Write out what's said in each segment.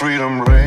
freedom ring.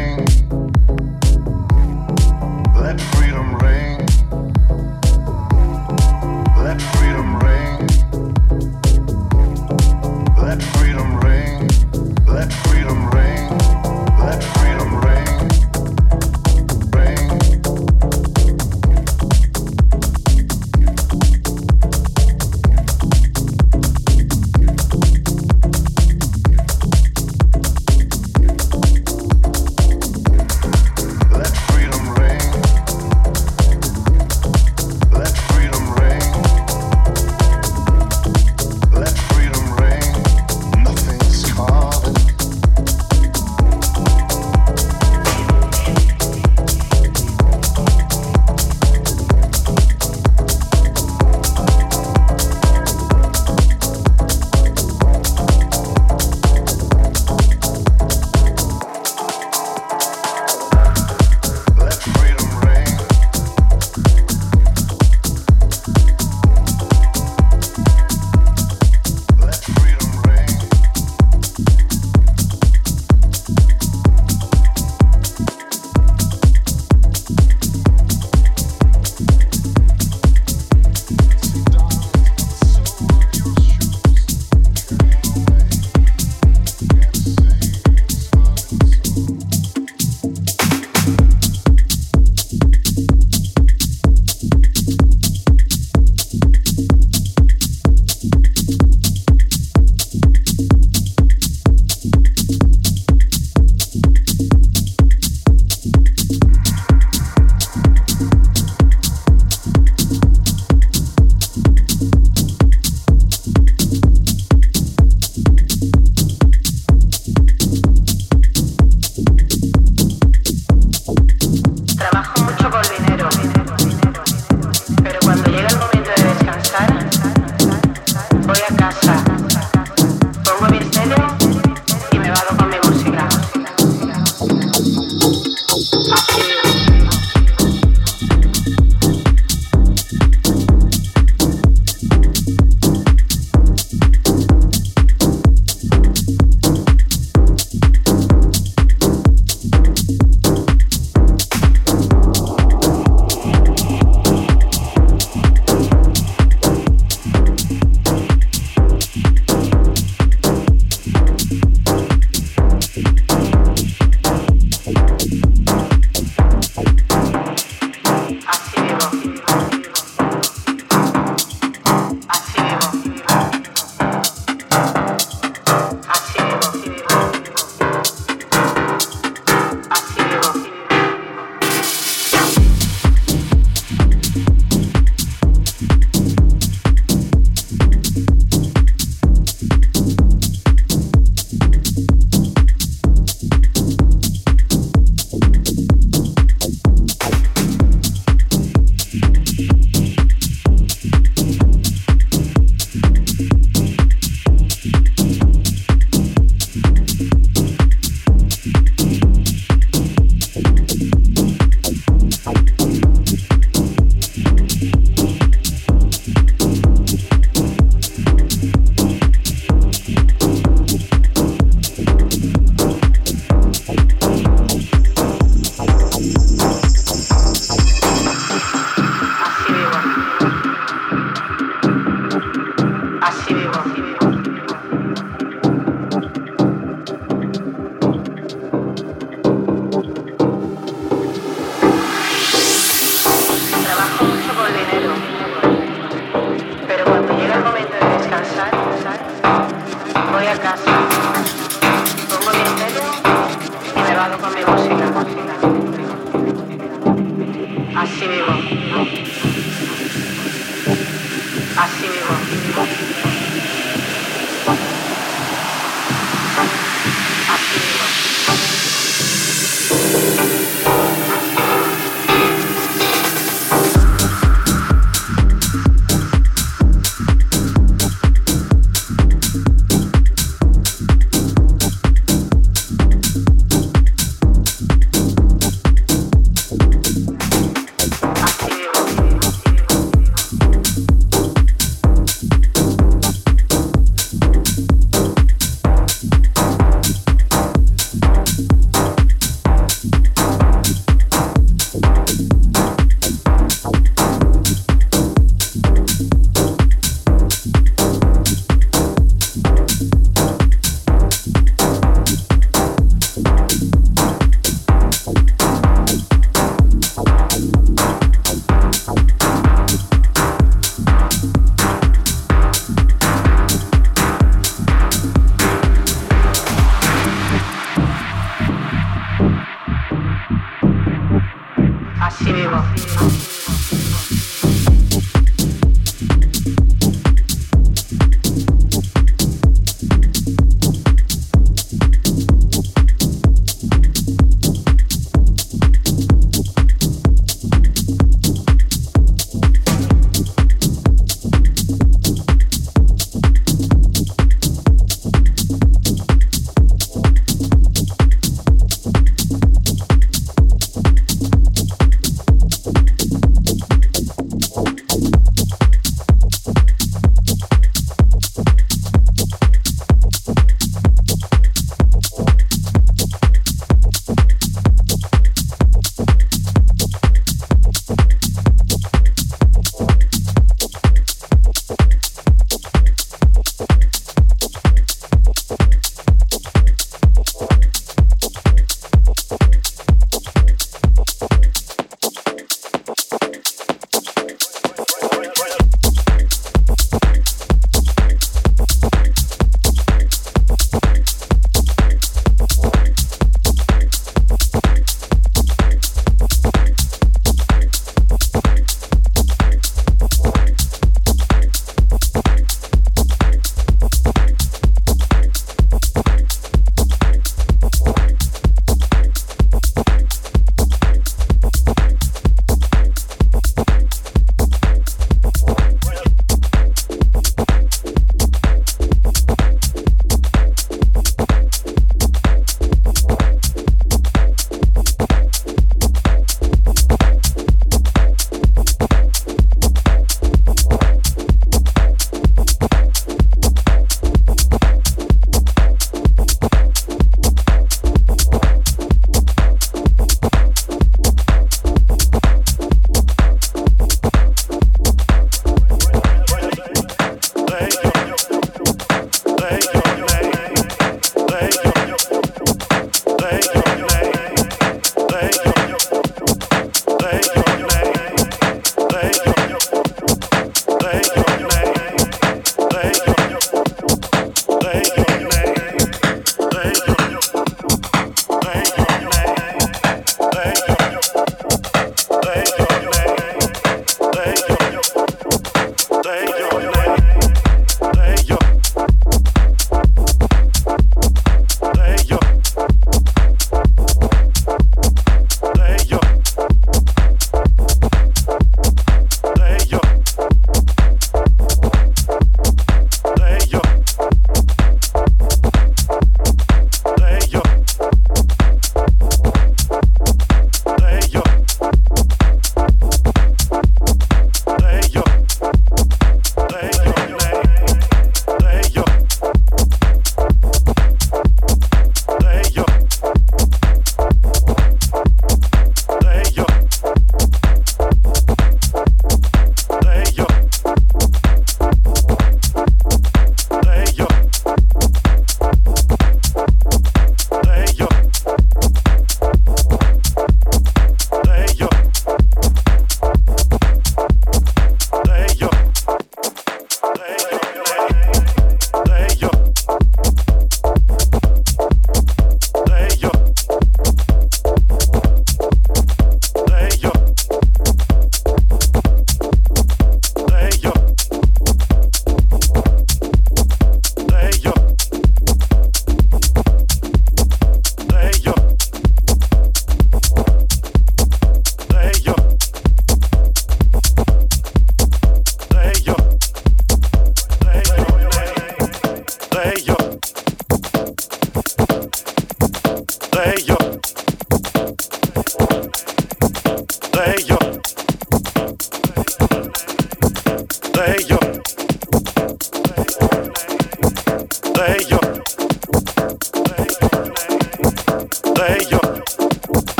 say you're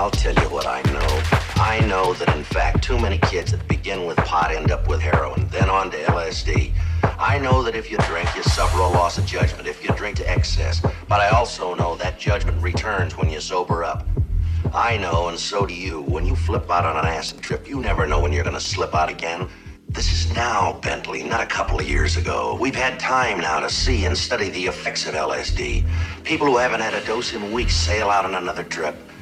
I'll tell you what I know. I know that in fact, too many kids that begin with pot end up with heroin, then on to LSD. I know that if you drink, you suffer a loss of judgment if you drink to excess. But I also know that judgment returns when you sober up. I know, and so do you. When you flip out on an acid trip, you never know when you're gonna slip out again. This is now, Bentley, not a couple of years ago. We've had time now to see and study the effects of LSD. People who haven't had a dose in weeks sail out on another trip.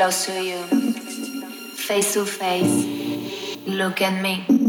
close to you, face to face. Look at me.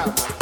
house.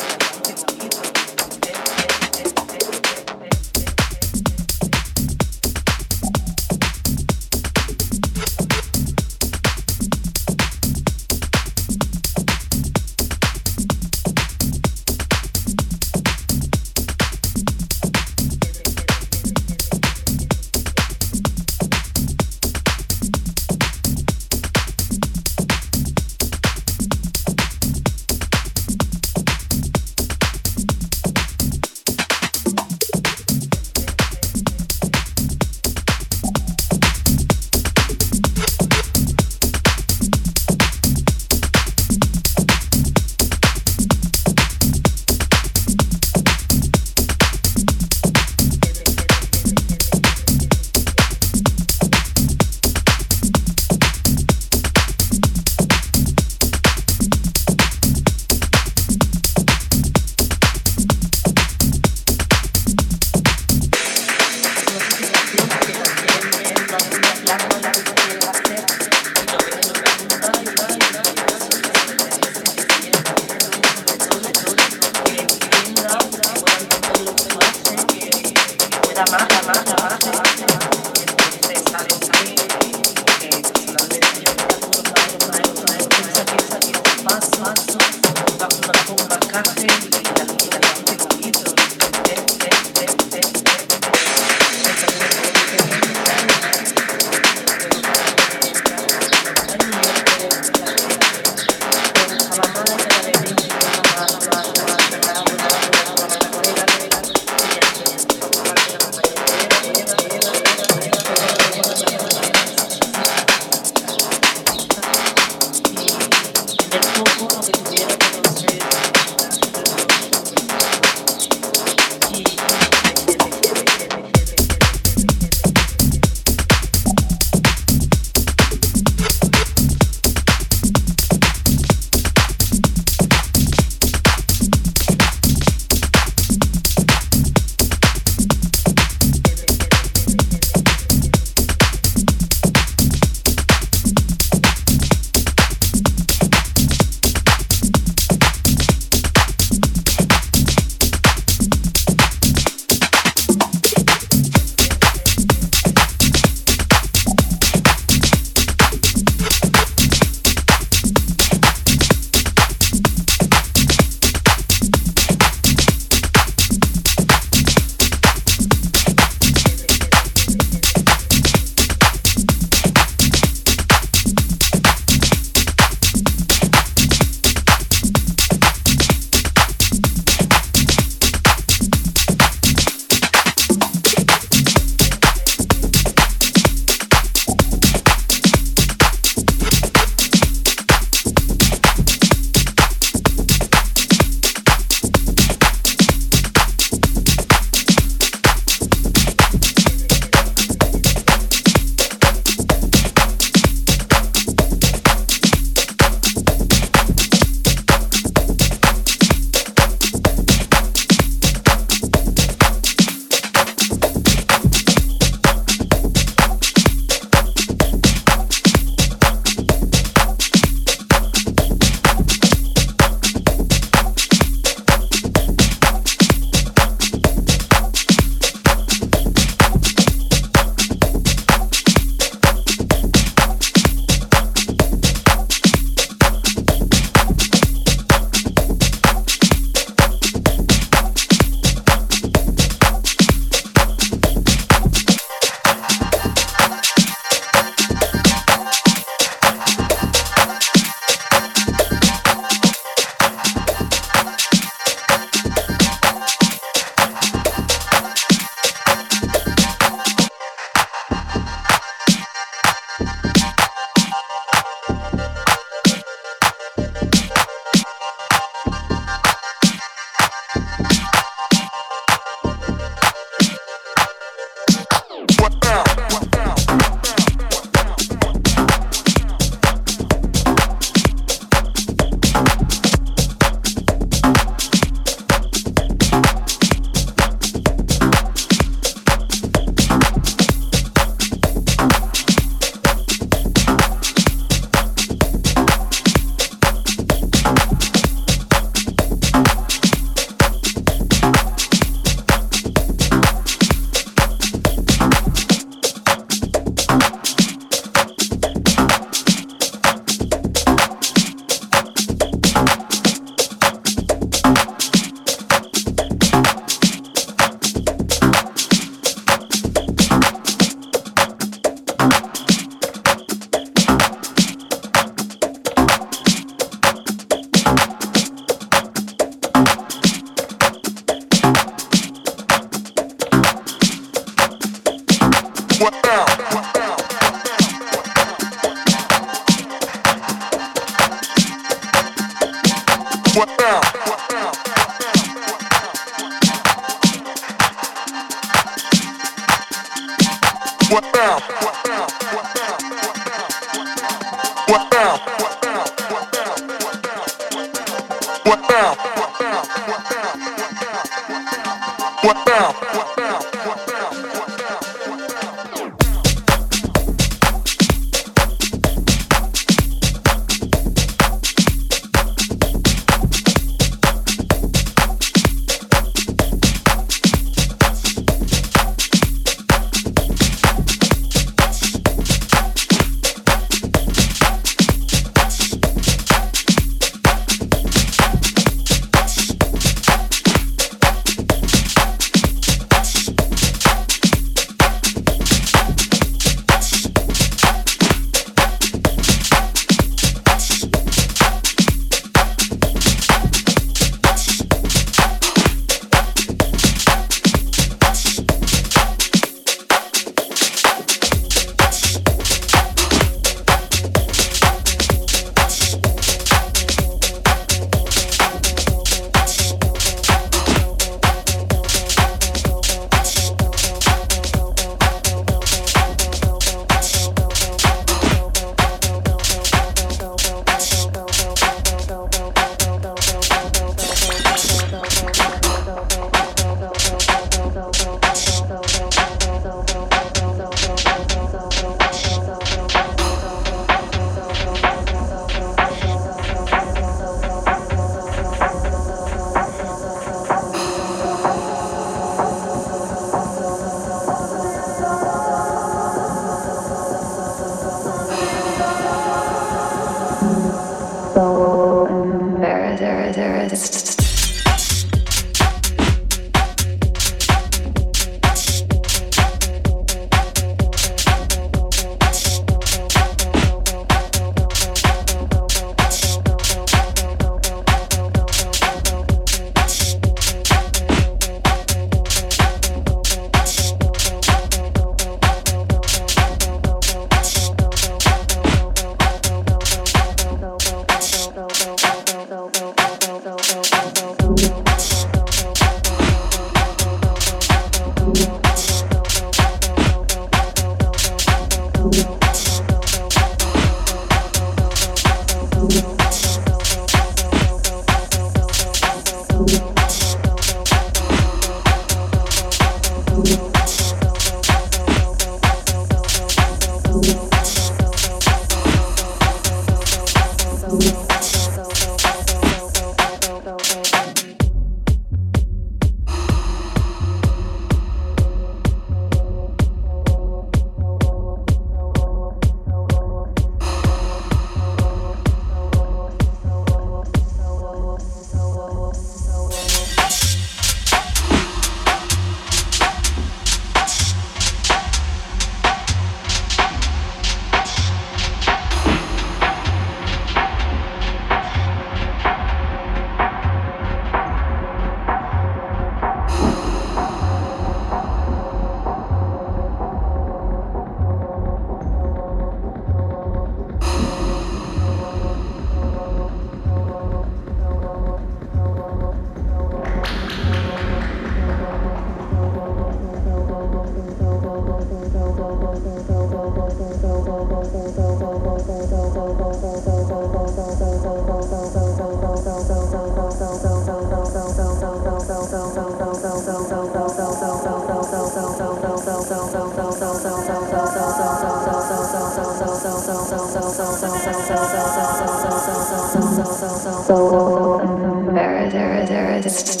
so, so embarrassed.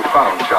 you found.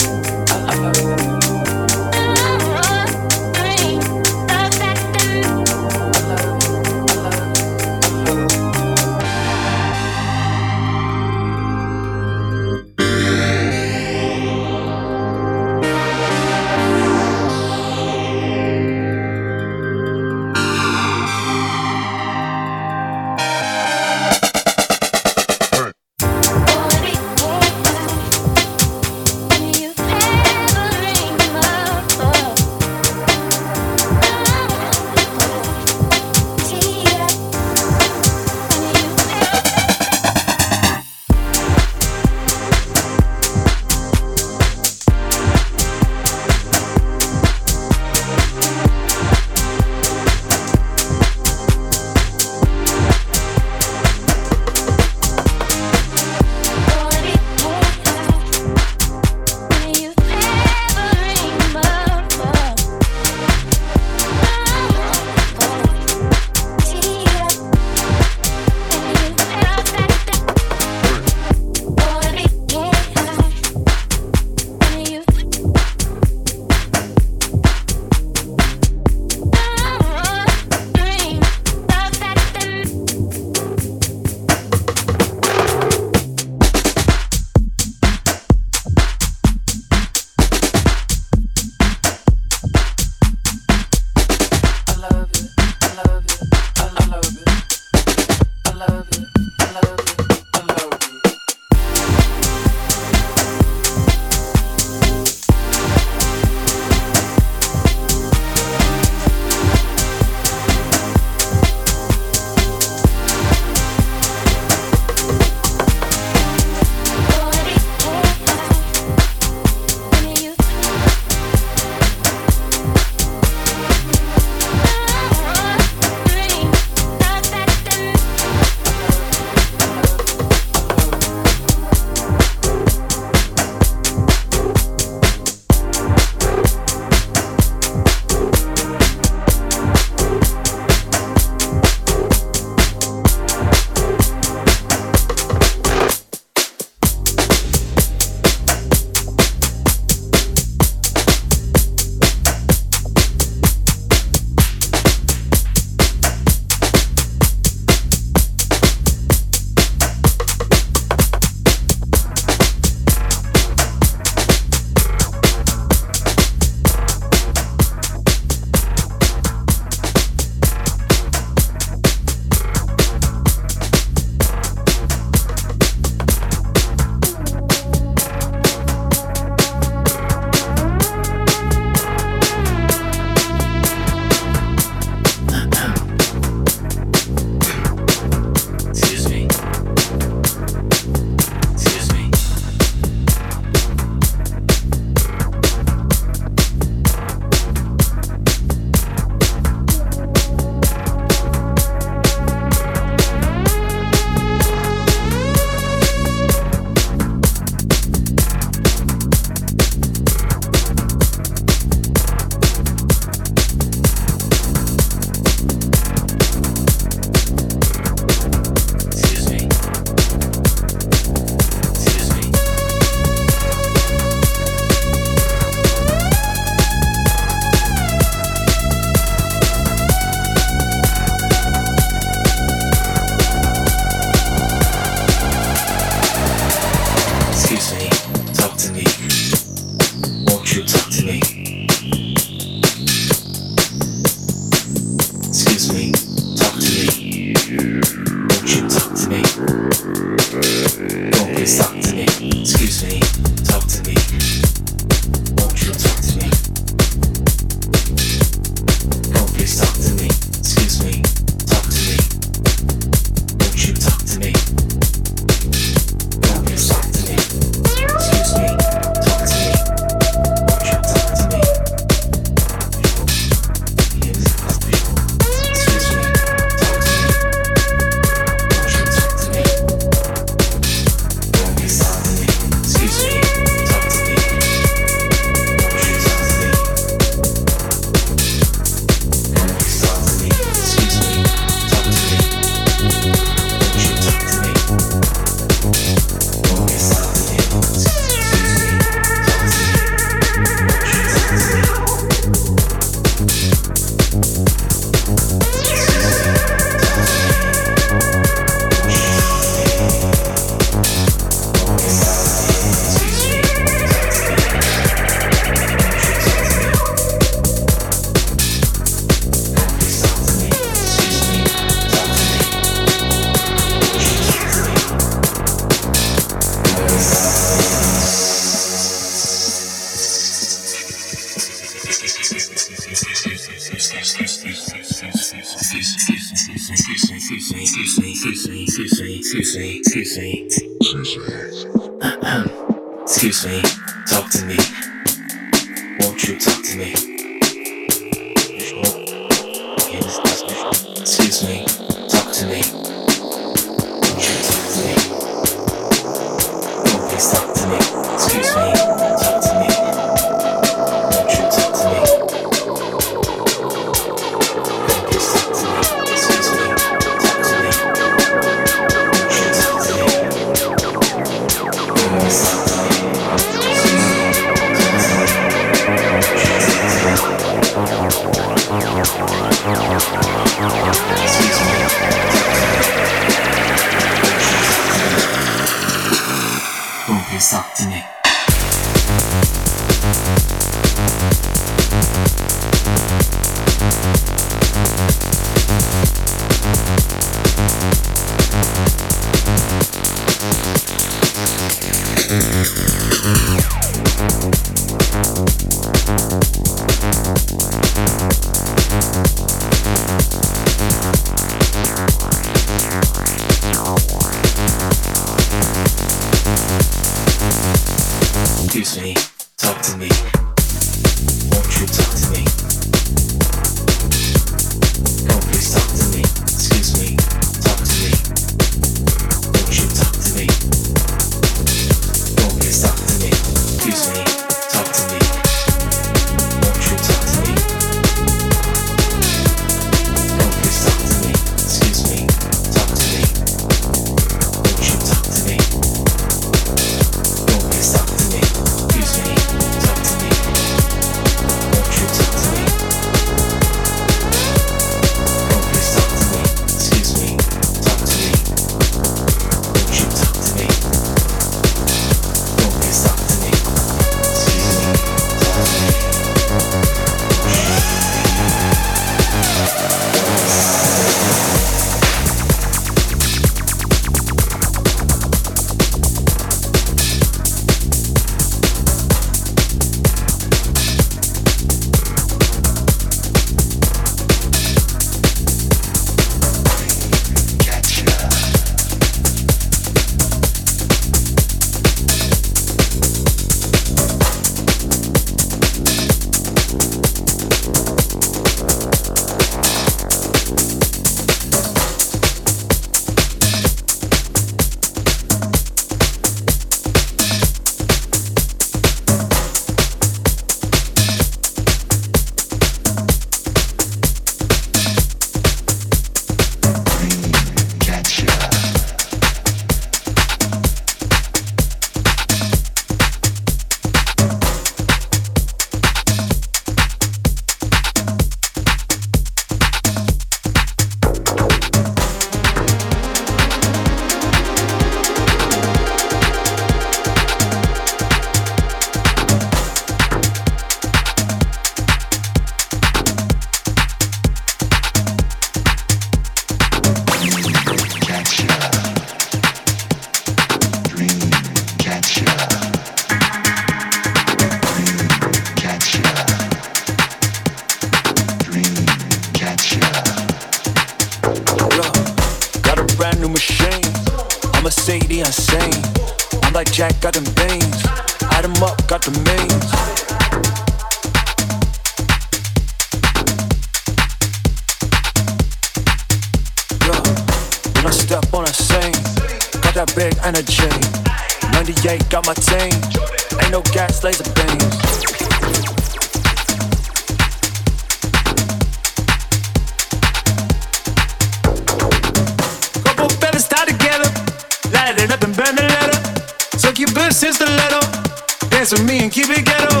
Succubus is the letter. Dance with me and keep it ghetto.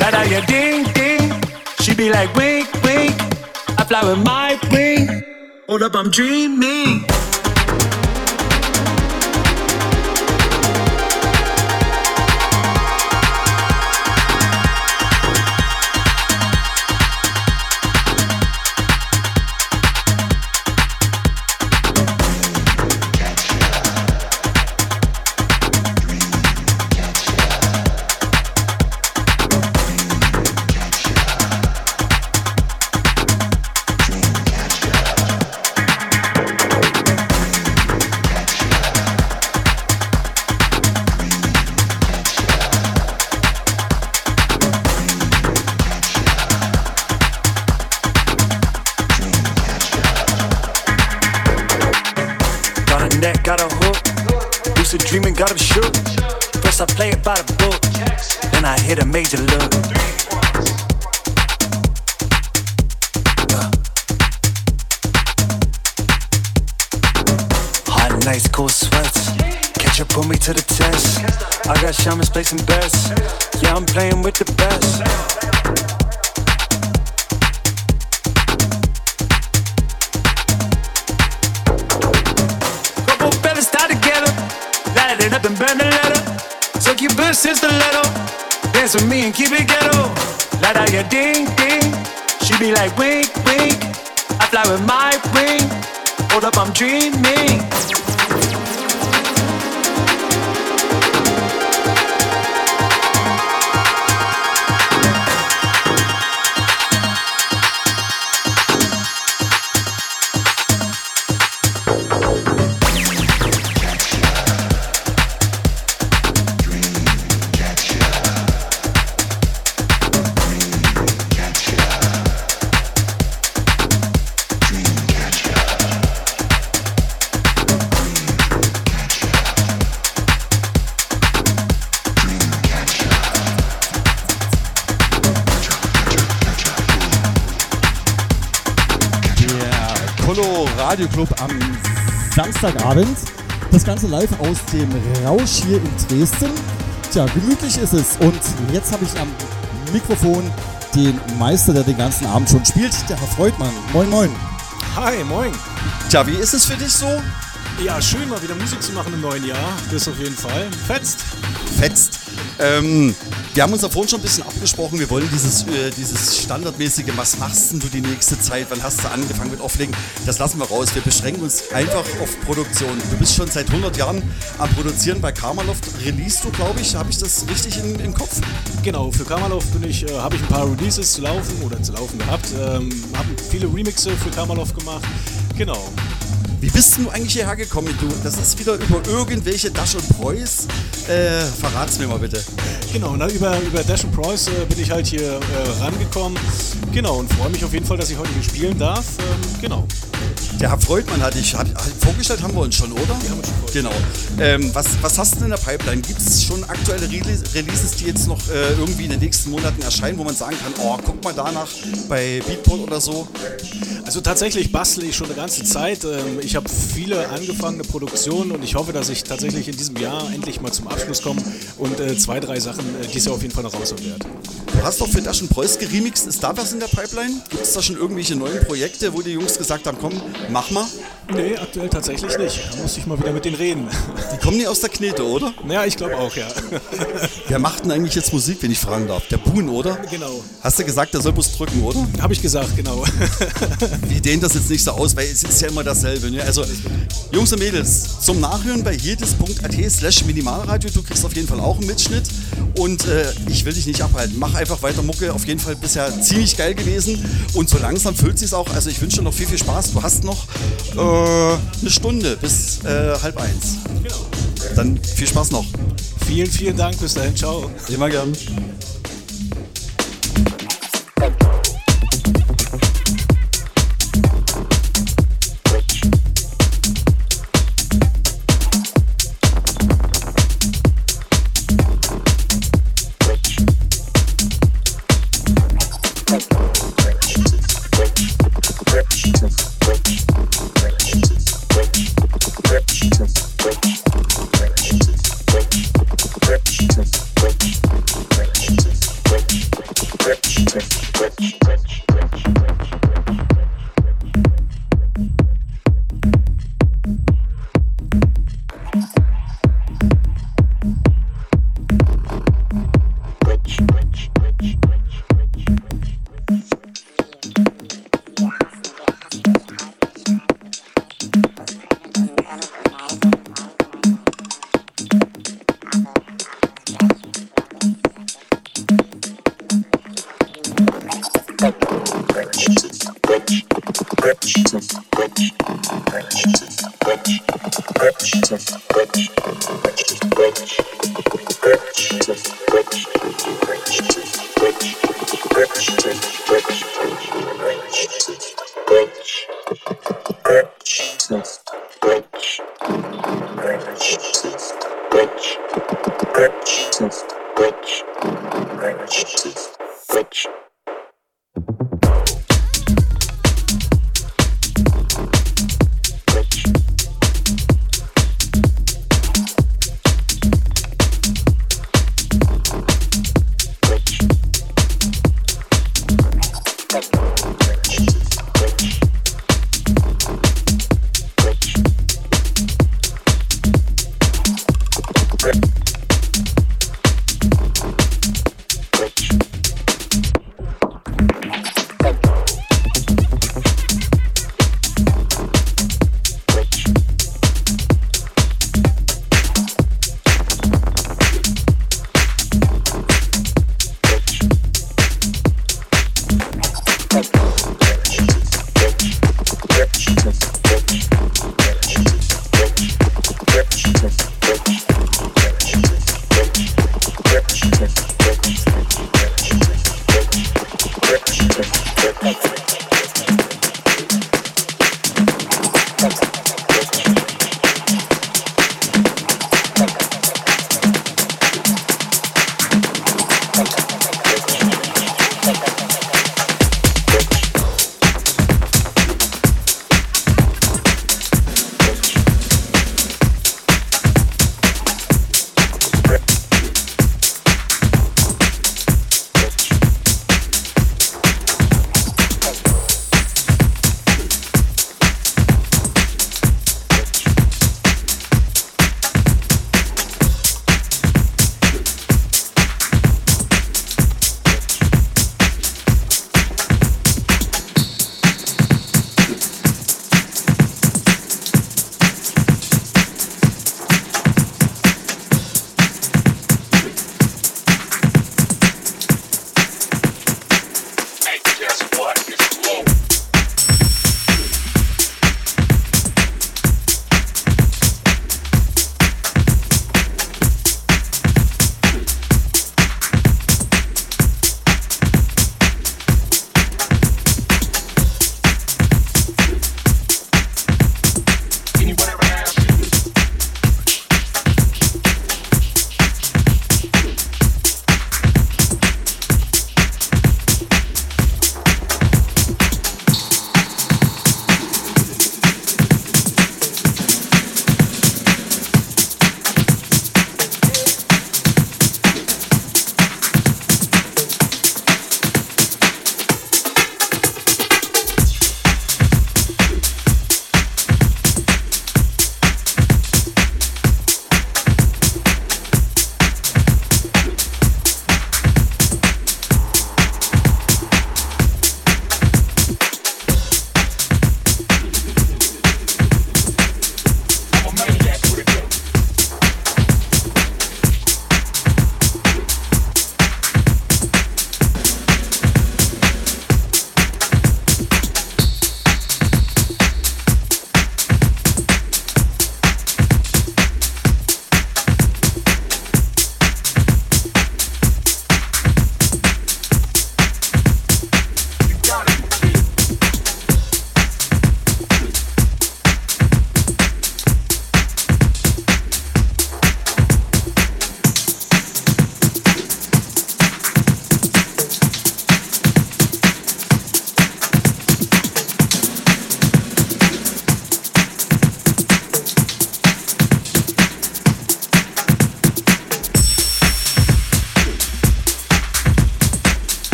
Light out your ding ding. She be like wink wink. I fly with my wing. Hold up, I'm dreaming. By the book, then I hit a major look. Hot nights, cold sweats. Catch up, put me to the test. I got shamans placing bets. Yeah, I'm playing with the best. Couple fellas tied together, light it up and Dance with me and keep it ghetto. Light out your ding ding. She be like wink wink. I fly with my wing. Hold up, I'm dreaming. Samstagabend. Das Ganze live aus dem Rausch hier in Dresden. Tja, gemütlich ist es. Und jetzt habe ich am Mikrofon den Meister, der den ganzen Abend schon spielt, der Herr Freudmann. Moin, moin. Hi, moin. Tja, wie ist es für dich so? Ja, schön mal wieder Musik zu machen im neuen Jahr. Das auf jeden Fall. Fetzt. Fetzt. Ähm, wir haben uns da vorhin schon ein bisschen abgesprochen. Wir wollen dieses, äh, dieses standardmäßige, was machst denn du die nächste Zeit? Wann hast du angefangen mit Auflegen? Das lassen wir raus. Wir beschränken uns einfach auf Produktion. Du bist schon seit 100 Jahren am Produzieren bei Karmaloft. Release du, glaube ich. Habe ich das richtig im, im Kopf? Genau, für bin ich, äh, habe ich ein paar Releases zu laufen oder zu laufen gehabt. Ähm, habe viele Remixe für Kamalov gemacht. Genau. Wie bist du eigentlich hierher gekommen? Du, das ist wieder über irgendwelche Dash und Preuß. Äh, verrat's mir mal bitte. Genau, na, über, über Dash and Preuß äh, bin ich halt hier äh, rangekommen. Genau, und freue mich auf jeden Fall, dass ich heute hier spielen darf. Ähm, genau. Der Herr Freudmann hatte ich hat, hat, vorgestellt, haben wir uns schon, oder? Die haben wir schon vorgestellt. Genau. Ähm, was, was hast du denn in der Pipeline? Gibt es schon aktuelle Rele- Releases, die jetzt noch äh, irgendwie in den nächsten Monaten erscheinen, wo man sagen kann, oh, guck mal danach bei Beatport oder so? Also tatsächlich bastle ich schon eine ganze Zeit. Ähm, Ich habe viele angefangene Produktionen und ich hoffe, dass ich tatsächlich in diesem Jahr endlich mal zum Abschluss komme und äh, zwei, drei Sachen äh, dieses Jahr auf jeden Fall noch raushauen werde. Du hast doch für Daschen Preuß geremixed. Ist da was in der Pipeline? Gibt es da schon irgendwelche neuen Projekte, wo die Jungs gesagt haben, komm, mach mal? Nee, aktuell tatsächlich nicht. Da muss ich mal wieder mit denen reden. Die kommen nie aus der Knete, oder? Ja, ich glaube auch, ja. Wer macht denn eigentlich jetzt Musik, wenn ich fragen darf? Der Boon, oder? Genau. Hast du gesagt, der soll bloß drücken, oder? Habe ich gesagt, genau. Wir dehnen das jetzt nicht so aus, weil es ist ja immer dasselbe. Ne? Also, Jungs und Mädels, zum Nachhören bei jedes.at slash Minimalradio. Du kriegst auf jeden Fall auch einen Mitschnitt. Und äh, ich will dich nicht abhalten. Mach einfach weiter Mucke. Auf jeden Fall bisher ziemlich geil gewesen. Und so langsam füllt sich auch. Also ich wünsche dir noch viel, viel Spaß. Du hast noch äh, eine Stunde bis äh, halb eins. genau. Dann viel Spaß noch. Vielen, vielen Dank. Bis dahin. Ciao. Immer gern.